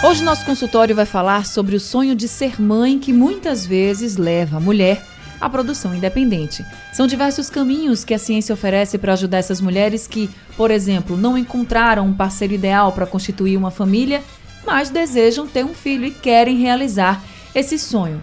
Hoje nosso consultório vai falar sobre o sonho de ser mãe que muitas vezes leva a mulher à produção independente. São diversos caminhos que a ciência oferece para ajudar essas mulheres que, por exemplo, não encontraram um parceiro ideal para constituir uma família, mas desejam ter um filho e querem realizar esse sonho.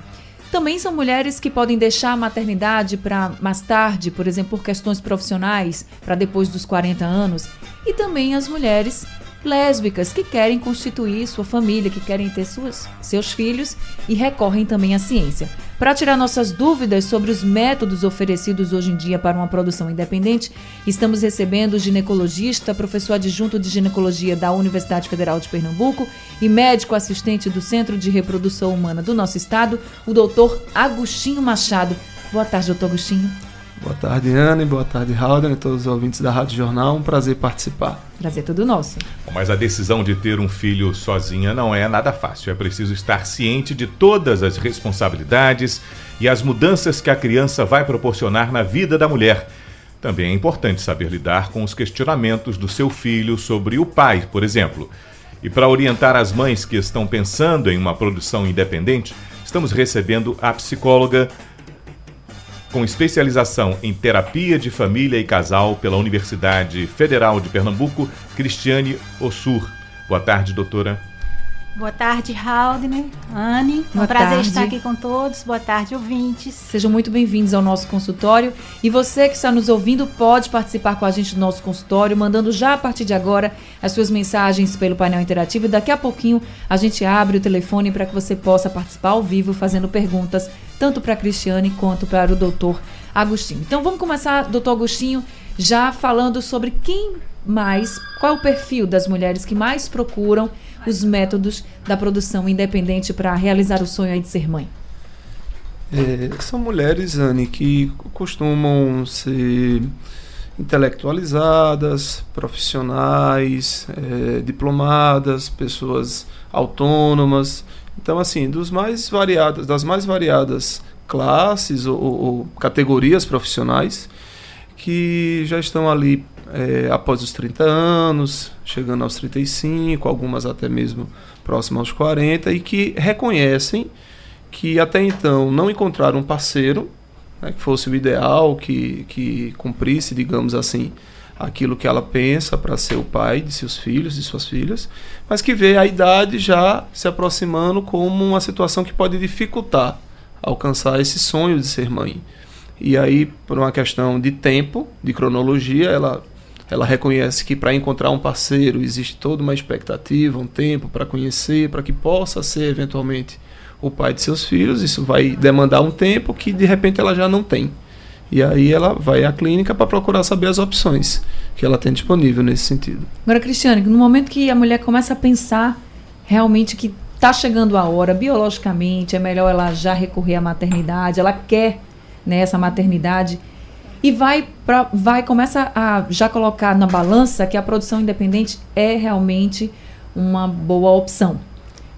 Também são mulheres que podem deixar a maternidade para mais tarde, por exemplo, por questões profissionais, para depois dos 40 anos. E também as mulheres lésbicas que querem constituir sua família, que querem ter suas, seus filhos e recorrem também à ciência. Para tirar nossas dúvidas sobre os métodos oferecidos hoje em dia para uma produção independente, estamos recebendo o ginecologista, professor adjunto de ginecologia da Universidade Federal de Pernambuco e médico assistente do Centro de Reprodução Humana do nosso estado, o doutor Agostinho Machado. Boa tarde, doutor Agostinho. Boa tarde, Ana, e boa tarde, Halden, e todos os ouvintes da Rádio Jornal. Um prazer participar. Prazer é todo nosso. Mas a decisão de ter um filho sozinha não é nada fácil. É preciso estar ciente de todas as responsabilidades e as mudanças que a criança vai proporcionar na vida da mulher. Também é importante saber lidar com os questionamentos do seu filho sobre o pai, por exemplo. E para orientar as mães que estão pensando em uma produção independente, estamos recebendo a psicóloga com especialização em terapia de família e casal pela Universidade Federal de Pernambuco, Cristiane Ossur. Boa tarde, doutora. Boa tarde, Haldner, Anne. Boa um prazer tarde. estar aqui com todos. Boa tarde, ouvintes. Sejam muito bem-vindos ao nosso consultório. E você que está nos ouvindo pode participar com a gente do nosso consultório, mandando já a partir de agora as suas mensagens pelo painel interativo. E daqui a pouquinho a gente abre o telefone para que você possa participar ao vivo, fazendo perguntas tanto para a Cristiane quanto para o doutor Agostinho. Então vamos começar, doutor Agostinho, já falando sobre quem mais, qual é o perfil das mulheres que mais procuram os métodos da produção independente para realizar o sonho de ser mãe. É, são mulheres, Anne, que costumam ser intelectualizadas, profissionais, é, diplomadas, pessoas autônomas. Então, assim, dos mais variadas, das mais variadas classes ou, ou categorias profissionais que já estão ali é, após os 30 anos, chegando aos 35, algumas até mesmo próximas aos 40, e que reconhecem que até então não encontraram um parceiro né, que fosse o ideal, que, que cumprisse, digamos assim, aquilo que ela pensa para ser o pai de seus filhos, de suas filhas, mas que vê a idade já se aproximando como uma situação que pode dificultar alcançar esse sonho de ser mãe. E aí, por uma questão de tempo, de cronologia, ela ela reconhece que para encontrar um parceiro existe toda uma expectativa, um tempo para conhecer, para que possa ser eventualmente o pai de seus filhos. Isso vai demandar um tempo que de repente ela já não tem. E aí ela vai à clínica para procurar saber as opções que ela tem disponível nesse sentido. Agora, Cristiane, no momento que a mulher começa a pensar realmente que está chegando a hora, biologicamente, é melhor ela já recorrer à maternidade, ela quer né, essa maternidade e vai pra, vai começa a já colocar na balança que a produção independente é realmente uma boa opção.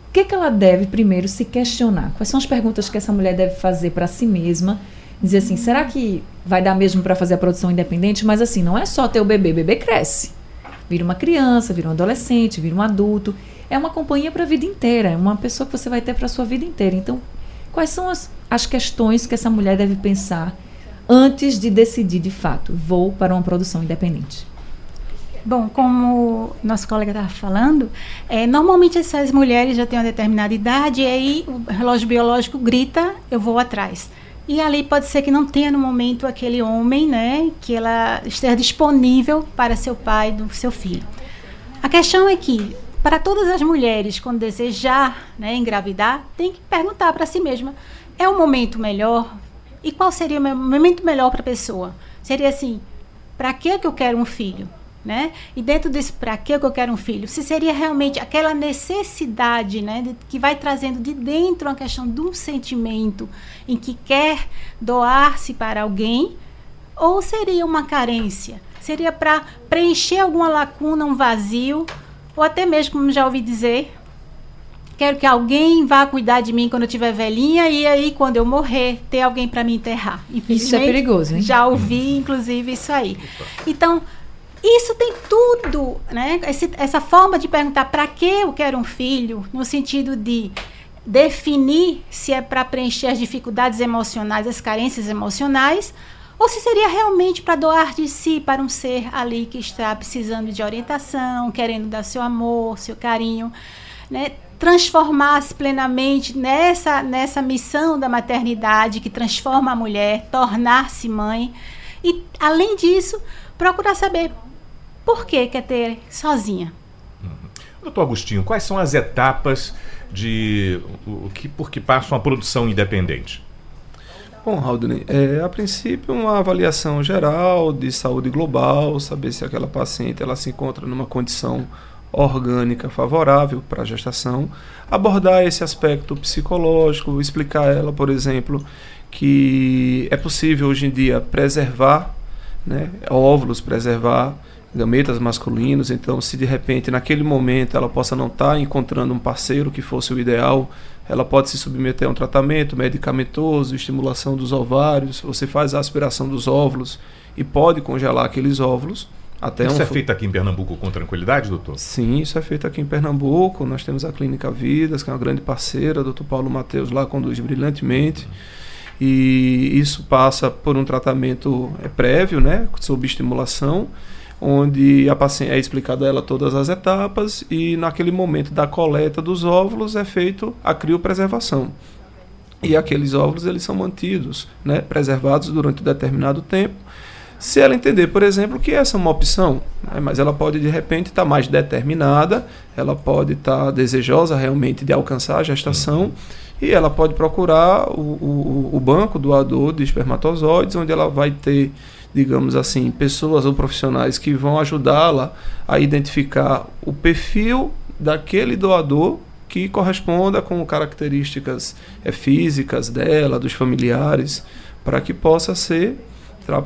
O que, que ela deve primeiro se questionar? Quais são as perguntas que essa mulher deve fazer para si mesma? Dizer assim, será que vai dar mesmo para fazer a produção independente? Mas assim, não é só ter o bebê, o bebê cresce. Vira uma criança, vira um adolescente, vira um adulto. É uma companhia para a vida inteira, é uma pessoa que você vai ter para a sua vida inteira. Então, quais são as, as questões que essa mulher deve pensar antes de decidir de fato, vou para uma produção independente? Bom, como nosso colega estava falando, é, normalmente essas mulheres já têm uma determinada idade e aí o relógio biológico grita, eu vou atrás. E ali pode ser que não tenha no momento aquele homem, né, que ela esteja disponível para ser o pai do seu filho. A questão é que, para todas as mulheres, quando desejar né, engravidar, tem que perguntar para si mesma: é o momento melhor? E qual seria o momento melhor para a pessoa? Seria assim: para que, que eu quero um filho? Né? E dentro desse para que eu quero um filho, se seria realmente aquela necessidade, né, de, que vai trazendo de dentro uma questão de um sentimento em que quer doar-se para alguém, ou seria uma carência? Seria para preencher alguma lacuna, um vazio, ou até mesmo, como já ouvi dizer, quero que alguém vá cuidar de mim quando eu estiver velhinha e aí quando eu morrer ter alguém para me enterrar. Isso é perigoso, hein? Já ouvi inclusive isso aí. Então, isso tem tudo, né? Esse, essa forma de perguntar para que eu quero um filho, no sentido de definir se é para preencher as dificuldades emocionais, as carências emocionais, ou se seria realmente para doar de si para um ser ali que está precisando de orientação, querendo dar seu amor, seu carinho, né? Transformar-se plenamente nessa, nessa missão da maternidade que transforma a mulher, tornar-se mãe. E, além disso, procurar saber por que quer ter sozinha. Uhum. Doutor Agostinho, quais são as etapas de o que por que passa uma produção independente? Bom, Haldane, é, a princípio uma avaliação geral de saúde global, saber se aquela paciente ela se encontra numa condição orgânica favorável para a gestação, abordar esse aspecto psicológico, explicar ela, por exemplo, que é possível hoje em dia preservar né, óvulos, preservar gametas masculinos, então se de repente naquele momento ela possa não estar tá encontrando um parceiro que fosse o ideal, ela pode se submeter a um tratamento medicamentoso, estimulação dos ovários, você faz a aspiração dos óvulos e pode congelar aqueles óvulos. Até isso um... é feito aqui em Pernambuco com tranquilidade, doutor? Sim, isso é feito aqui em Pernambuco. Nós temos a Clínica Vidas, que é uma grande parceira, o doutor Paulo Mateus lá conduz brilhantemente. E isso passa por um tratamento é, prévio, né, sob estimulação onde a paciente é explicado a ela todas as etapas e naquele momento da coleta dos óvulos é feito a criopreservação. E aqueles óvulos eles são mantidos, né, preservados durante um determinado tempo. Se ela entender, por exemplo, que essa é uma opção, né, mas ela pode de repente estar tá mais determinada, ela pode estar tá desejosa realmente de alcançar a gestação e ela pode procurar o, o, o banco doador de espermatozoides, onde ela vai ter digamos assim, pessoas ou profissionais que vão ajudá-la a identificar o perfil daquele doador que corresponda com características é, físicas dela, dos familiares, para que possa ser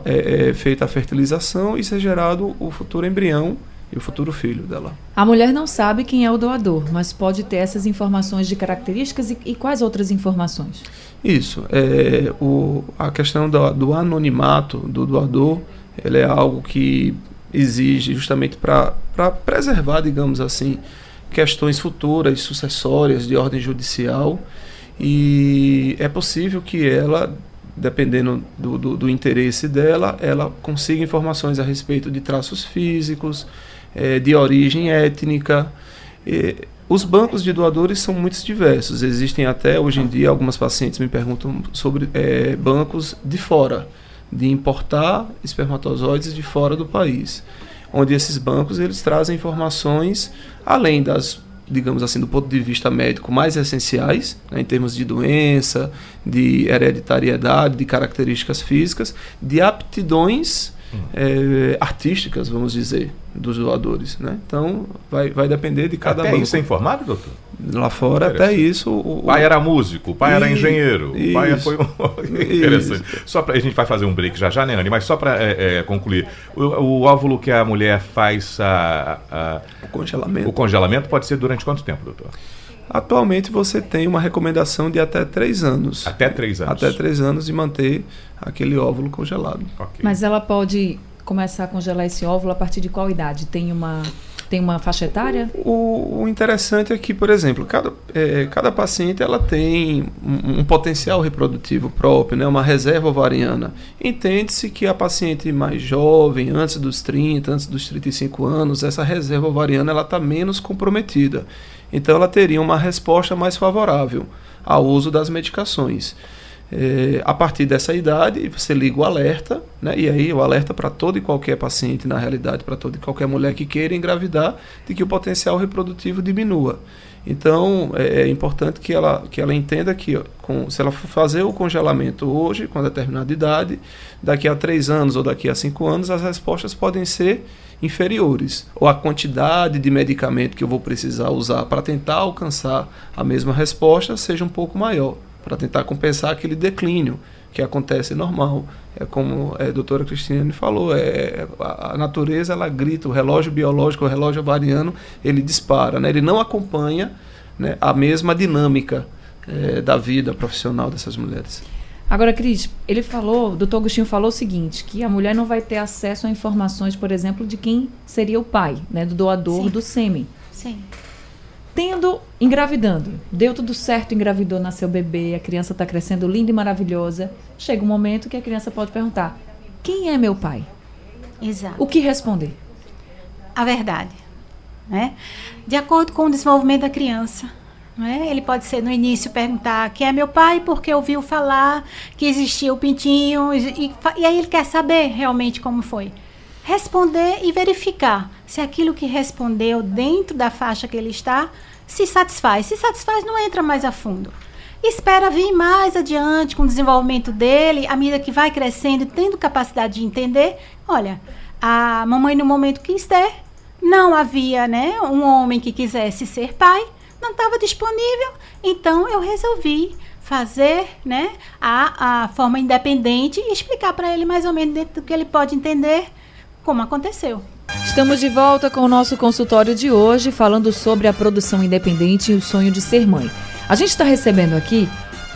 é, é, feita a fertilização e ser gerado o futuro embrião e o futuro filho dela. A mulher não sabe quem é o doador, mas pode ter essas informações de características e, e quais outras informações? Isso. É, o, a questão do, do anonimato do doador ele é algo que exige justamente para preservar, digamos assim, questões futuras, sucessórias de ordem judicial. E é possível que ela, dependendo do, do, do interesse dela, ela consiga informações a respeito de traços físicos, é, de origem étnica. Os bancos de doadores são muito diversos. Existem até hoje em dia algumas pacientes me perguntam sobre é, bancos de fora, de importar espermatozoides de fora do país, onde esses bancos eles trazem informações além das digamos assim, do ponto de vista médico, mais essenciais, né, em termos de doença, de hereditariedade, de características físicas, de aptidões é, artísticas, vamos dizer, dos doadores. Né? Então, vai, vai depender de cada até banco. isso é informado, doutor? Lá fora, até isso. O, o pai era músico, o pai e, era engenheiro, o pai foi. Interessante. Isso. Só pra, a gente vai fazer um break já já, né, Anny? Mas só para é, é, concluir: o, o, óvulo que a mulher faz a, a, o congelamento. O congelamento pode ser durante quanto tempo, doutor? Atualmente você tem uma recomendação de até três anos. Até três anos. Até três anos de manter aquele óvulo congelado. Okay. Mas ela pode começar a congelar esse óvulo a partir de qual idade? Tem uma tem uma faixa etária? O, o interessante é que, por exemplo, cada, é, cada paciente ela tem um, um, potencial reprodutivo próprio, né, uma reserva ovariana. Entende-se que a paciente mais jovem, antes dos 30, antes dos 35 anos, essa reserva ovariana está menos comprometida. Então ela teria uma resposta mais favorável ao uso das medicações. É, a partir dessa idade, você liga o alerta, né? e aí o alerta para todo e qualquer paciente, na realidade, para toda e qualquer mulher que queira engravidar, de que o potencial reprodutivo diminua. Então é, é importante que ela, que ela entenda que com, se ela for fazer o congelamento hoje, com determinada idade, daqui a três anos ou daqui a cinco anos, as respostas podem ser inferiores. Ou a quantidade de medicamento que eu vou precisar usar para tentar alcançar a mesma resposta seja um pouco maior, para tentar compensar aquele declínio que acontece normal. É como a doutora Cristiane falou, é, a, a, natureza ela grita, o relógio biológico, o relógio avariano, ele dispara, né? ele não acompanha né, a mesma dinâmica é, da vida profissional dessas mulheres. Agora, Cris, ele falou, o doutor Agostinho falou o seguinte, que a mulher não vai ter acesso a informações, por exemplo, de quem seria o pai, né, do doador Sim. do sêmen. Sim. Tendo, engravidando, deu tudo certo, engravidou, nasceu bebê, a criança está crescendo linda e maravilhosa. Chega um momento que a criança pode perguntar: quem é meu pai? Exato. O que responder? A verdade. Né? De acordo com o desenvolvimento da criança. Né? Ele pode ser no início perguntar quem é meu pai, porque ouviu falar que existia o pintinho, e, e, e aí ele quer saber realmente como foi responder e verificar se aquilo que respondeu dentro da faixa que ele está se satisfaz. Se satisfaz, não entra mais a fundo. Espera vir mais adiante com o desenvolvimento dele, à medida que vai crescendo e tendo capacidade de entender. Olha, a mamãe no momento quis ter, não havia né, um homem que quisesse ser pai, não estava disponível, então eu resolvi fazer né, a, a forma independente e explicar para ele mais ou menos dentro do que ele pode entender como aconteceu. Estamos de volta com o nosso consultório de hoje, falando sobre a produção independente e o sonho de ser mãe. A gente está recebendo aqui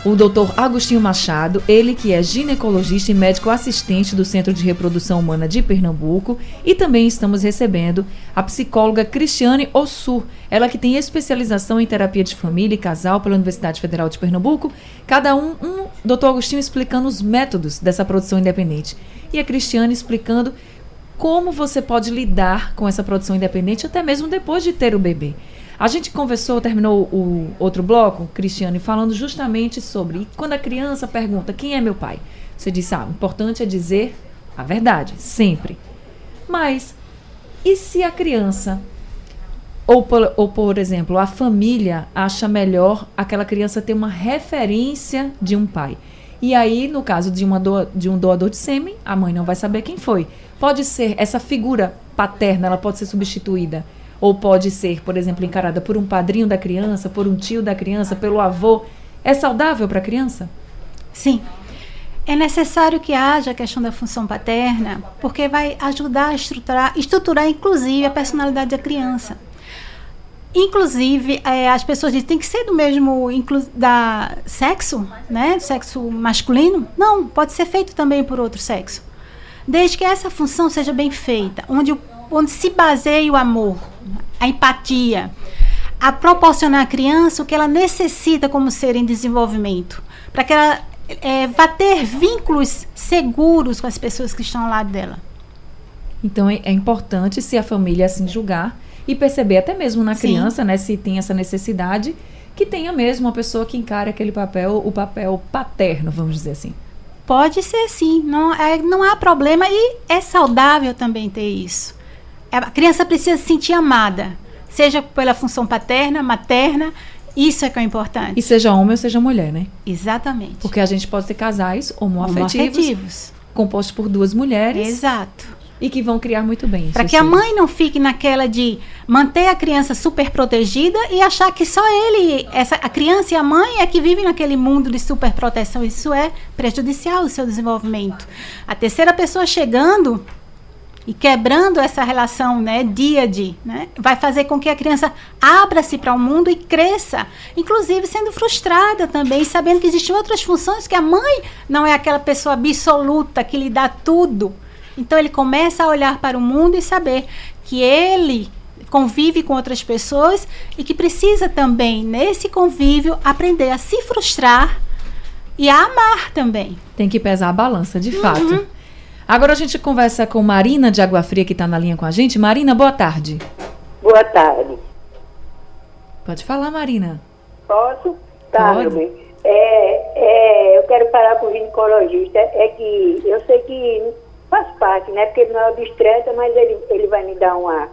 o Dr. Agostinho Machado, ele que é ginecologista e médico assistente do Centro de Reprodução Humana de Pernambuco, e também estamos recebendo a psicóloga Cristiane Ossur, ela que tem especialização em terapia de família e casal pela Universidade Federal de Pernambuco, cada um, um Dr. Agostinho explicando os métodos dessa produção independente e a Cristiane explicando como você pode lidar com essa produção independente até mesmo depois de ter o bebê. A gente conversou, terminou o outro bloco, Cristiane, falando justamente sobre quando a criança pergunta quem é meu pai. Você disse, ah, o importante é dizer a verdade, sempre. Mas, e se a criança, ou por, ou por exemplo, a família acha melhor aquela criança ter uma referência de um pai? E aí, no caso de, uma do, de um doador de sêmen, a mãe não vai saber quem foi. Pode ser essa figura paterna, ela pode ser substituída ou pode ser, por exemplo, encarada por um padrinho da criança, por um tio da criança, pelo avô. É saudável para a criança? Sim. É necessário que haja a questão da função paterna, porque vai ajudar a estruturar, estruturar inclusive a personalidade da criança. Inclusive, é, as pessoas dizem tem que ser do mesmo da sexo, né? Sexo masculino? Não, pode ser feito também por outro sexo desde que essa função seja bem feita, onde, onde se baseie o amor, a empatia, a proporcionar à criança o que ela necessita como ser em desenvolvimento, para que ela é, vá ter vínculos seguros com as pessoas que estão ao lado dela. Então é, é importante se a família assim julgar e perceber até mesmo na criança, Sim. né, se tem essa necessidade, que tenha mesmo uma pessoa que encare aquele papel, o papel paterno, vamos dizer assim. Pode ser sim, não, é, não há problema e é saudável também ter isso. É, a criança precisa se sentir amada, seja pela função paterna, materna, isso é que é importante. E seja homem ou seja mulher, né? Exatamente. Porque a gente pode ter casais homoafetivos, homoafetivos. compostos por duas mulheres. Exato e que vão criar muito bem. Para que a mãe não fique naquela de manter a criança super protegida e achar que só ele, essa, a criança e a mãe é que vivem naquele mundo de super proteção. Isso é prejudicial ao seu desenvolvimento. A terceira pessoa chegando e quebrando essa relação, né, dia a dia, né, vai fazer com que a criança abra-se para o mundo e cresça, inclusive sendo frustrada também, sabendo que existem outras funções que a mãe não é aquela pessoa absoluta que lhe dá tudo então ele começa a olhar para o mundo e saber que ele convive com outras pessoas e que precisa também, nesse convívio, aprender a se frustrar e a amar também. Tem que pesar a balança, de fato. Uhum. Agora a gente conversa com Marina de Água Fria, que está na linha com a gente. Marina, boa tarde. Boa tarde. Pode falar, Marina. Posso? Tá, Pode. meu É, é, eu quero falar com o ginecologista. É que eu sei que faz parte, né? Porque não é obstetra, mas ele, ele vai me dar uma,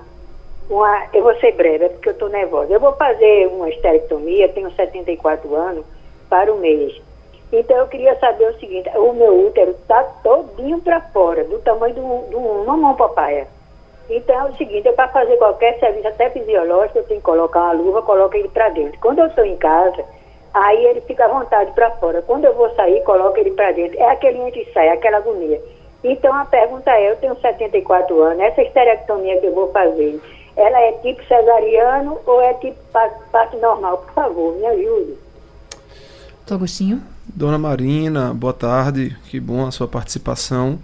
uma, eu vou ser breve, é porque eu estou nervosa. Eu vou fazer uma esterectomia, tenho 74 anos, para o mês. Então eu queria saber o seguinte, o meu útero está todinho para fora, do tamanho de, uma mão papaya. Então é o seguinte, é para fazer qualquer serviço, até fisiológico, eu tenho que colocar uma luva, coloco ele para dentro. Quando eu estou em casa, aí ele fica à vontade para fora. Quando eu vou sair, coloco ele para dentro. É aquele anti-sai, aquela agonia. Então a pergunta é, eu tenho 74 anos, essa esterectomia que eu vou fazer, ela é tipo cesariano ou é tipo parte normal? Por favor, me ajude. Tô Agostinho. Dona Marina, boa tarde, que bom a sua participação.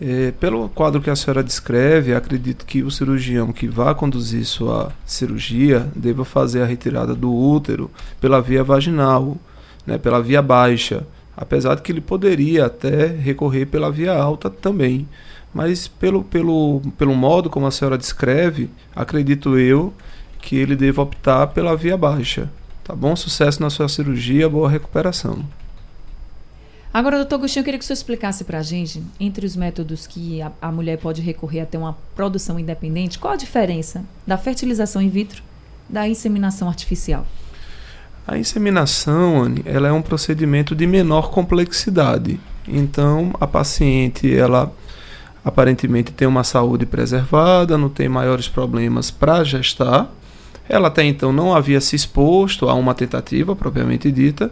É, pelo quadro que a senhora descreve, acredito que o cirurgião que vá conduzir sua cirurgia deva fazer a retirada do útero pela via vaginal, né, pela via baixa, apesar de que ele poderia até recorrer pela via alta também. Mas pelo, pelo, pelo modo como a senhora descreve, acredito eu que ele deva optar pela via baixa. Tá bom? Sucesso na sua cirurgia, boa recuperação. Agora, doutor Agostinho, eu queria que o senhor explicasse para a gente, entre os métodos que a, a, mulher pode recorrer a ter uma produção independente, qual a diferença da fertilização in vitro da inseminação artificial? A inseminação, Anne, ela é um procedimento de menor complexidade. Então, a paciente, ela aparentemente tem uma saúde preservada, não tem maiores problemas para gestar. Ela até então não havia se exposto a uma tentativa propriamente dita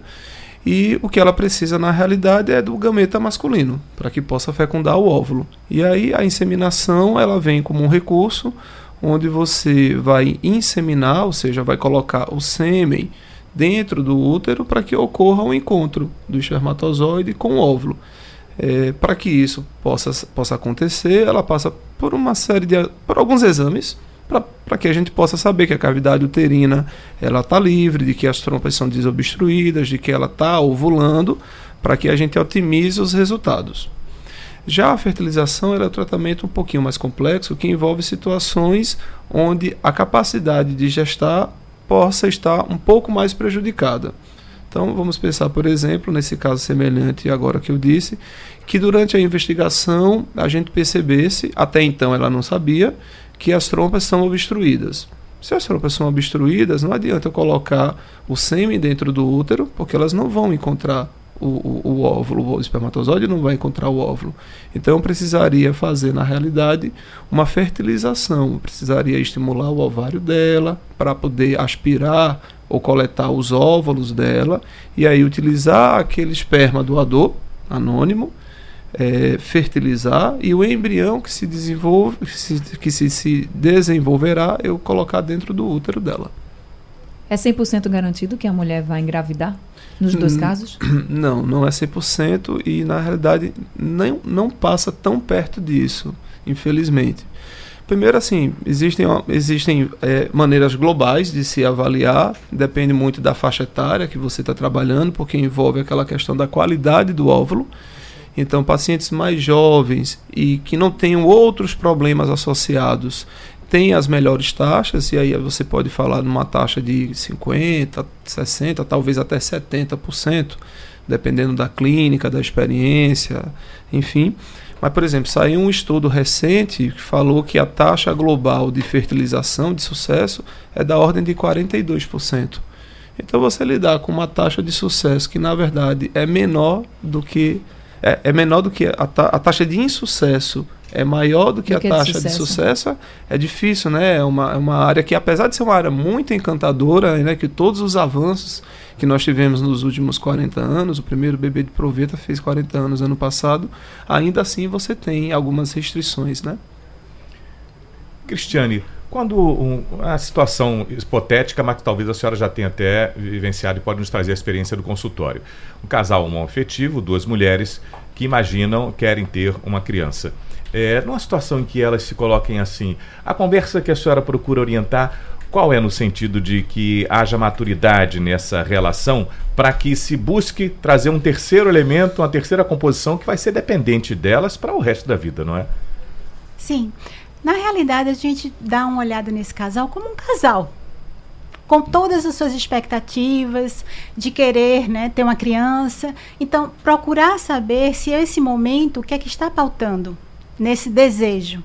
e o que ela precisa na realidade é do gameta masculino para que possa fecundar o óvulo. E aí a inseminação ela vem como um recurso onde você vai inseminar, ou seja, vai colocar o sêmen dentro do útero para que ocorra um encontro do espermatozoide com o óvulo. É, para que isso possa, possa acontecer, ela passa por uma série de por alguns exames para que a gente possa saber que a cavidade uterina ela está livre, de que as trompas são desobstruídas, de que ela está ovulando, para que a gente otimize os resultados. Já a fertilização é um tratamento um pouquinho mais complexo, que envolve situações onde a capacidade de gestar possa estar um pouco mais prejudicada. Então, vamos pensar, por exemplo, nesse caso semelhante agora que eu disse, que durante a investigação a gente percebesse, até então ela não sabia, que as trompas são obstruídas. Se as trompas são obstruídas, não adianta eu colocar o sêmen dentro do útero, porque elas não vão encontrar o, o, o, óvulo, o espermatozoide não vai encontrar o óvulo. Então precisaria fazer, na realidade, uma fertilização. Precisaria estimular o ovário dela para poder aspirar ou coletar os óvulos dela e aí utilizar aquele esperma doador anônimo é, fertilizar e o embrião que se desenvolve, que, se, que se, se desenvolverá, eu colocar dentro do útero dela. É 100% garantido que a mulher vai engravidar nos dois casos? Não, não é 100% e na realidade não, não passa tão perto disso, infelizmente. Primeiro, assim, existem, existem é, maneiras globais de se avaliar, depende muito da faixa etária que você está trabalhando, porque envolve aquela questão da qualidade do óvulo. Então, pacientes mais jovens e que não tenham outros problemas associados têm as melhores taxas, e aí você pode falar numa taxa de 50%, 60%, talvez até 70%, dependendo da clínica, da experiência, enfim. Mas, por exemplo, saiu um estudo recente que falou que a taxa global de fertilização de sucesso é da ordem de 42%. Então, você lidar com uma taxa de sucesso que, na verdade, é menor do que é, é menor do que a, ta, a, taxa de insucesso é maior do que do a que taxa de sucesso. de sucesso, é difícil, né? É uma, é uma área que, apesar de ser uma área muito encantadora, né, que todos os avanços que nós tivemos nos últimos 40 anos, o primeiro bebê de proveta fez 40 anos ano passado, ainda assim você tem algumas restrições, né? Cristiane, quando um, a situação hipotética, mas que talvez a senhora já tenha até vivenciado e pode nos trazer a experiência do consultório. Um casal homoafetivo, duas mulheres que imaginam, querem ter uma criança. É, numa situação em que elas se coloquem assim, a conversa que a senhora procura orientar, qual é no sentido de que haja maturidade nessa relação para que se busque trazer um terceiro elemento, uma terceira composição que vai ser dependente delas para o resto da vida, não é? Sim. Na realidade, a gente dá uma olhada nesse casal como um casal. Com todas as suas expectativas de querer né, ter uma criança. Então, procurar saber se esse momento, o que é que está pautando nesse desejo.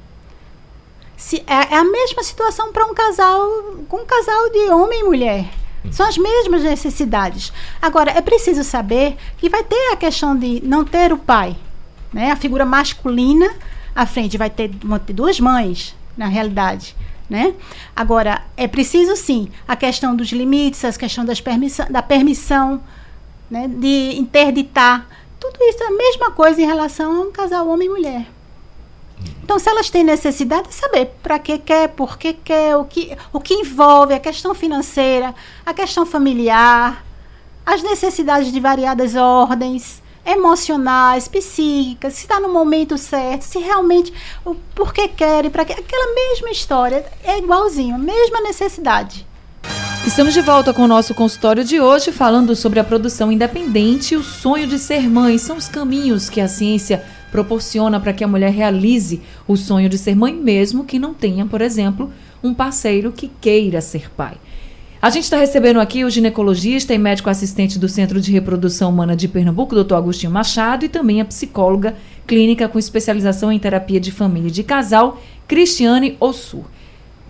Se, é, é a mesma situação para um casal, com um casal de homem e mulher. São as mesmas necessidades. Agora, é preciso saber que vai ter a questão de não ter o pai, né? A figura masculina à frente vai ter, vão ter duas mães, na realidade. Né? Agora, é preciso sim a questão dos limites, a questão das permissão, da permissão, né? de interditar. Tudo isso é a mesma coisa em relação a um casal homem e mulher. Então, se elas têm necessidade de saber para que quer, por que quer, o que, o que envolve a questão financeira, a questão familiar, as necessidades de variadas ordens, emocionais, psíquicas, se está no momento certo, se realmente o por que querem, para que aquela mesma história é igualzinho, a mesma necessidade. Estamos de volta com o nosso consultório de hoje, falando sobre a produção independente e o sonho de ser mãe. São os caminhos que a ciência proporciona para que a mulher realize o sonho de ser mãe, mesmo que não tenha, por exemplo, um parceiro que queira ser pai. A gente está recebendo aqui o ginecologista e médico assistente do Centro de Reprodução Humana de Pernambuco, doutor Agostinho Machado, e também a psicóloga clínica com especialização em terapia de família e de casal, Cristiane Ossur.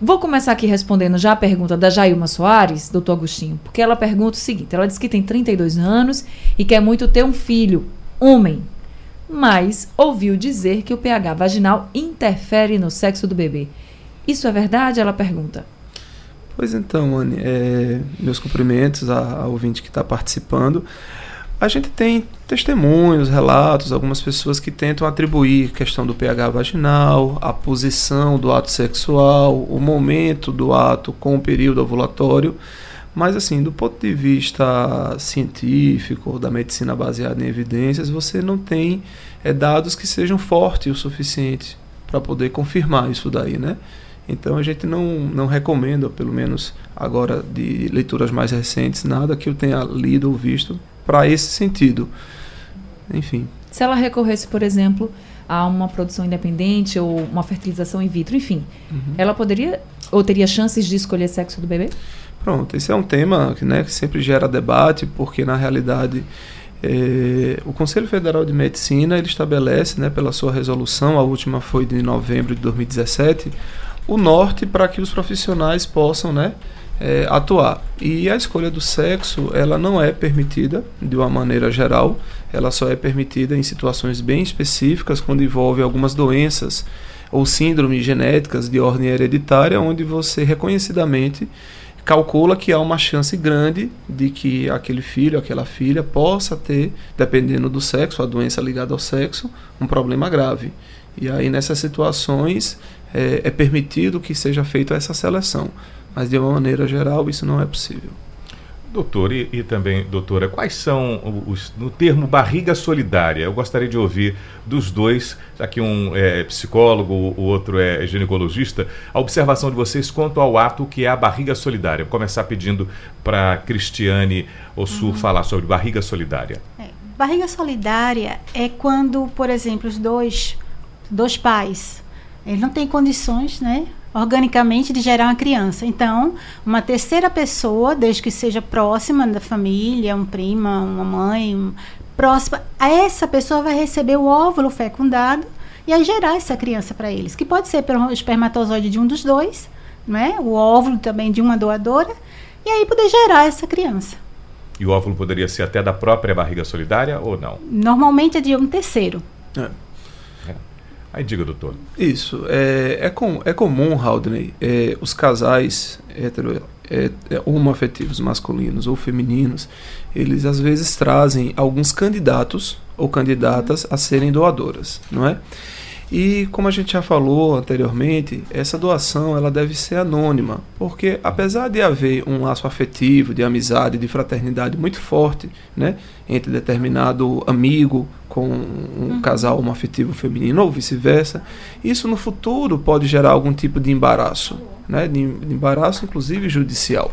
Vou começar aqui respondendo já a pergunta da Jailma Soares, doutor Agostinho, porque ela pergunta o seguinte: ela diz que tem 32 anos e quer muito ter um filho, homem, mas ouviu dizer que o pH vaginal interfere no sexo do bebê. Isso é verdade? Ela pergunta. Pois então, Anne, é, meus cumprimentos ao ouvinte que está participando. A gente tem testemunhos, relatos, algumas pessoas que tentam atribuir questão do pH vaginal, a posição do ato sexual, o momento do ato com o período ovulatório. Mas, assim, do ponto de vista científico, da medicina baseada em evidências, você não tem é, dados que sejam fortes o suficiente para poder confirmar isso daí, né? Então a gente não, não recomenda, pelo menos agora de leituras mais recentes, nada que eu tenha lido ou visto para esse sentido. Enfim. Se ela recorresse, por exemplo, a uma produção independente ou uma fertilização in vitro, enfim, uhum. ela poderia ou teria chances de escolher sexo do bebê? Pronto, esse é um tema que, né, que sempre gera debate, porque na realidade é, o Conselho Federal de Medicina ele estabelece, né, pela sua resolução, a última foi de novembro de 2017, o norte para que os profissionais possam né, é, atuar. E a escolha do sexo ela não é permitida de uma maneira geral, ela só é permitida em situações bem específicas, quando envolve algumas doenças ou síndromes genéticas de ordem hereditária, onde você reconhecidamente calcula que há uma chance grande de que aquele filho, aquela filha possa ter, dependendo do sexo, a doença ligada ao sexo, um problema grave. E aí nessas situações é, é permitido que seja feita essa seleção, mas de uma maneira geral isso não é possível. Doutor, e, e, também, doutora, quais são os, no termo barriga solidária? Eu gostaria de ouvir dos dois, já que um é psicólogo, o outro é ginecologista, a observação de vocês quanto ao ato que é a barriga solidária. Vou começar pedindo para Cristiane Ossur uhum. falar sobre barriga solidária. É, barriga solidária é quando, por exemplo, os dois, dois pais ele não tem condições, né, organicamente de gerar uma criança. Então, uma terceira pessoa, desde que seja próxima da família, um prima, uma mãe, um, próxima, essa pessoa vai receber o óvulo fecundado e aí gerar essa criança para eles, que pode ser pelo espermatozoide de um dos dois, né, o óvulo também de uma doadora, e aí poder gerar essa criança. E o óvulo poderia ser até da própria barriga solidária ou não? Normalmente é de um terceiro. É. Aí diga, doutor. Isso. É, é, com, é comum, Haldney, é, os casais hetero, é, é, homoafetivos masculinos ou femininos, eles às vezes trazem alguns candidatos ou candidatas a serem doadoras, não é? E como a gente já falou anteriormente, essa doação ela deve ser anônima, porque apesar de haver um laço afetivo, de amizade, de fraternidade muito forte, né, entre determinado amigo com um uhum. casal homoafetivo feminino ou vice-versa, isso no futuro pode gerar algum tipo de embaraço, né, de, de embaraço inclusive judicial.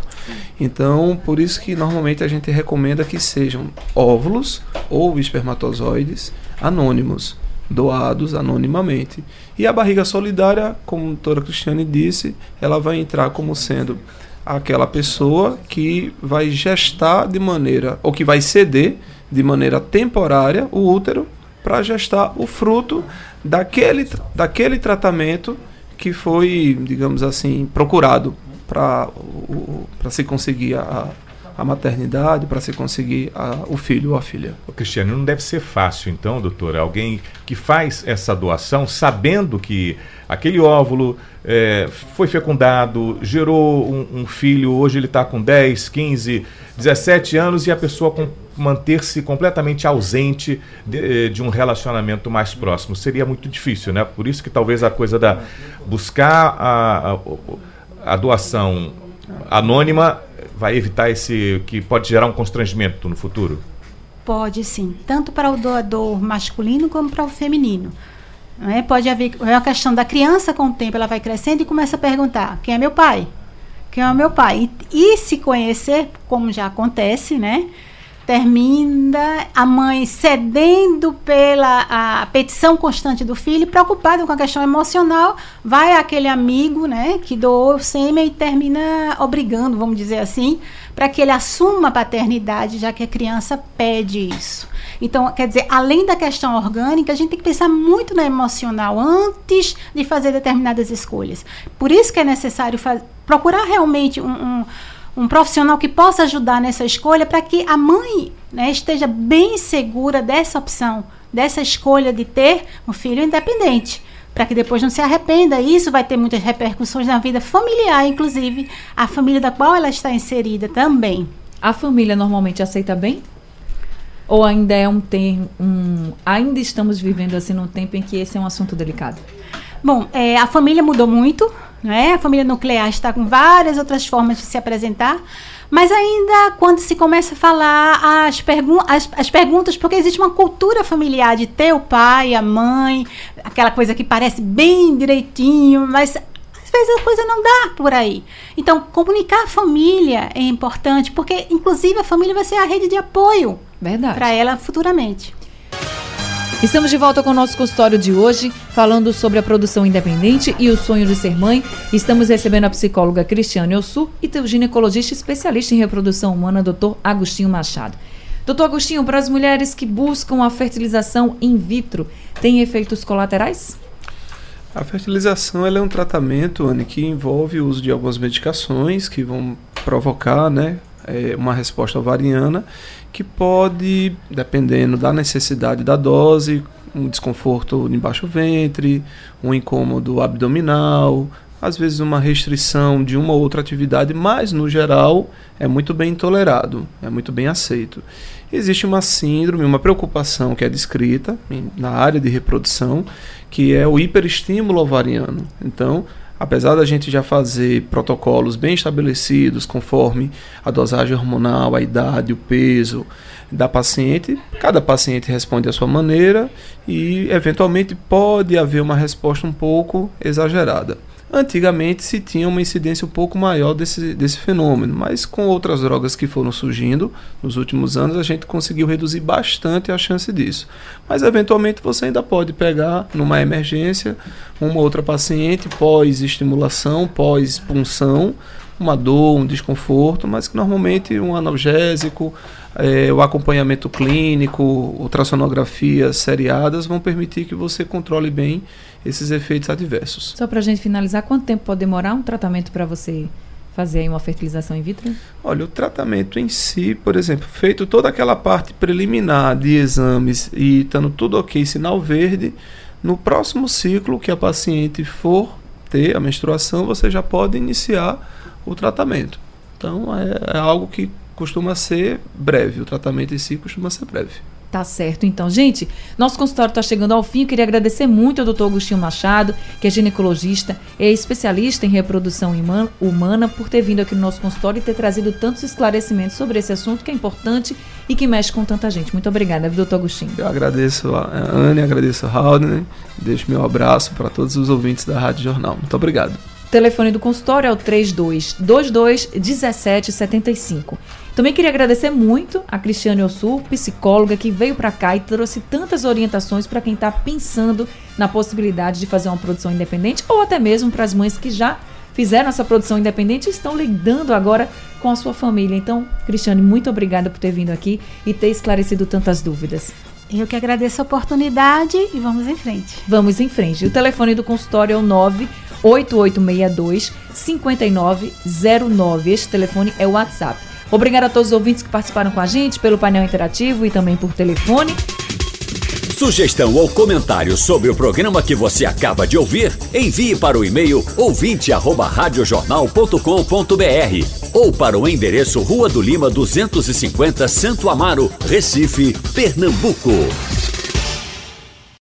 Então, por isso que normalmente a gente recomenda que sejam óvulos ou espermatozoides anônimos doados anonimamente. E a barriga solidária, como a doutora Cristiane disse, ela vai entrar como sendo aquela pessoa que vai gestar de maneira, ou que vai ceder de maneira temporária o útero para gestar o fruto daquele, daquele tratamento que foi, digamos assim, procurado para se conseguir a, a maternidade, para se conseguir a, o filho ou a filha. O Cristiano, não deve ser fácil, então, doutora, alguém que faz essa doação sabendo que aquele óvulo é, foi fecundado, gerou um, um filho, hoje ele está com 10, 15, 17 anos e a pessoa com, manter-se completamente ausente de, eh, de, um relacionamento mais próximo. Seria muito difícil, né? Por isso que talvez a coisa da buscar a, a, a doação anônima vai evitar esse que pode gerar um constrangimento no futuro? Pode sim, tanto para o doador masculino como para o feminino. É? Pode haver é a questão da criança com o tempo, ela vai crescendo e começa a perguntar: quem é meu pai? Quem é meu pai? E, e se conhecer, como já acontece, né? Termina a mãe cedendo pela a petição constante do filho, preocupada com a questão emocional, vai aquele amigo, né, que doou o sêmen e termina obrigando, vamos dizer assim, para que ele assuma a paternidade, já que a criança pede isso. Então, quer dizer, além da questão orgânica, a gente tem que pensar muito no emocional antes de fazer determinadas escolhas. Por isso que é necessário procurar realmente um, um um profissional que possa ajudar nessa escolha para que a mãe né, esteja bem segura dessa opção, dessa escolha de ter um filho independente, para que depois não se arrependa. Isso vai ter muitas repercussões na vida familiar, inclusive a família da qual ela está inserida também. A família normalmente aceita bem? Ou ainda é um tempo, um, ainda estamos vivendo assim num tempo em que esse é um assunto delicado? Bom, é, a família mudou muito, né? A família nuclear está com várias outras formas de se apresentar, mas ainda quando se começa a falar as, pergun as, as perguntas, porque existe uma cultura familiar de ter o pai, a mãe, aquela coisa que parece bem direitinho, mas às vezes a coisa não dá por aí. Então, comunicar a família é importante, porque inclusive a família vai ser a rede de apoio para ela futuramente. Estamos de volta com o nosso consultório de hoje, falando sobre a produção independente e o sonho de ser mãe. Estamos recebendo a psicóloga Cristiane Ossu e o ginecologista especialista em reprodução humana, Dr. Agostinho Machado. Doutor Agostinho, para as mulheres que buscam a fertilização in vitro, tem efeitos colaterais? A fertilização é um tratamento, Anne, que envolve o uso de algumas medicações que vão provocar né, é, uma resposta ovariana que pode, dependendo da necessidade da dose, um desconforto embaixo do ventre, um incômodo abdominal, às vezes uma restrição de uma ou outra atividade, mas no geral é muito bem tolerado, é muito bem aceito. Existe uma síndrome, uma preocupação que é descrita na área de reprodução, que é o hiperestímulo ovariano. Então, apesar da gente já fazer protocolos bem estabelecidos conforme a dosagem hormonal, a idade, o peso da paciente, cada paciente responde à sua maneira e eventualmente pode haver uma resposta um pouco exagerada. Antigamente se tinha uma incidência um pouco maior desse, desse fenômeno, mas com outras drogas que foram surgindo nos últimos anos, a gente conseguiu reduzir bastante a chance disso. Mas eventualmente você ainda pode pegar numa emergência uma outra paciente pós-estimulação, pós-punção, uma dor, um desconforto, mas que normalmente um analgésico, é, o acompanhamento clínico, ultrassonografias seriadas vão permitir que você controle bem esses efeitos adversos. Só para a gente finalizar, quanto tempo pode demorar um tratamento para você fazer uma fertilização in vitro? Olha, o tratamento em si, por exemplo, feito toda aquela parte preliminar de exames e estando tudo ok, sinal verde, no próximo ciclo que a paciente for ter a menstruação, você já pode iniciar o tratamento. Então é, é algo que costuma ser breve, o tratamento em si costuma ser breve. Tá certo, então. Gente, nosso consultório está chegando ao fim. Eu queria agradecer muito ao doutor Agostinho Machado, que é ginecologista, é especialista em reprodução humana, por ter vindo aqui no nosso consultório e ter trazido tantos esclarecimentos sobre esse assunto que é importante e que mexe com tanta gente. Muito obrigada, doutor Agostinho. Eu agradeço a Anne, agradeço a Haldane, deixo meu abraço para todos os ouvintes da Rádio Jornal. Muito obrigado. O telefone do consultório é o 3222 1775. Também queria agradecer muito a Cristiane Ossu, psicóloga, que veio para cá e trouxe tantas orientações para quem está pensando na possibilidade de fazer uma produção independente ou até mesmo para as mães que já fizeram essa produção independente e estão lidando agora com a sua família. Então, Cristiane, muito obrigada por ter vindo aqui e ter esclarecido tantas dúvidas. Eu que agradeço a oportunidade e vamos em frente. Vamos em frente. O telefone do consultório é o 9 8862 5909. Este telefone é o WhatsApp. Obrigado a todos os ouvintes que participaram com a gente pelo painel interativo e também por telefone. Sugestão ou comentário sobre o programa que você acaba de ouvir, envie para o e-mail ouvinte@radiojornal.com.br ou para o endereço Rua do Lima 250, Santo Amaro, Recife, Pernambuco.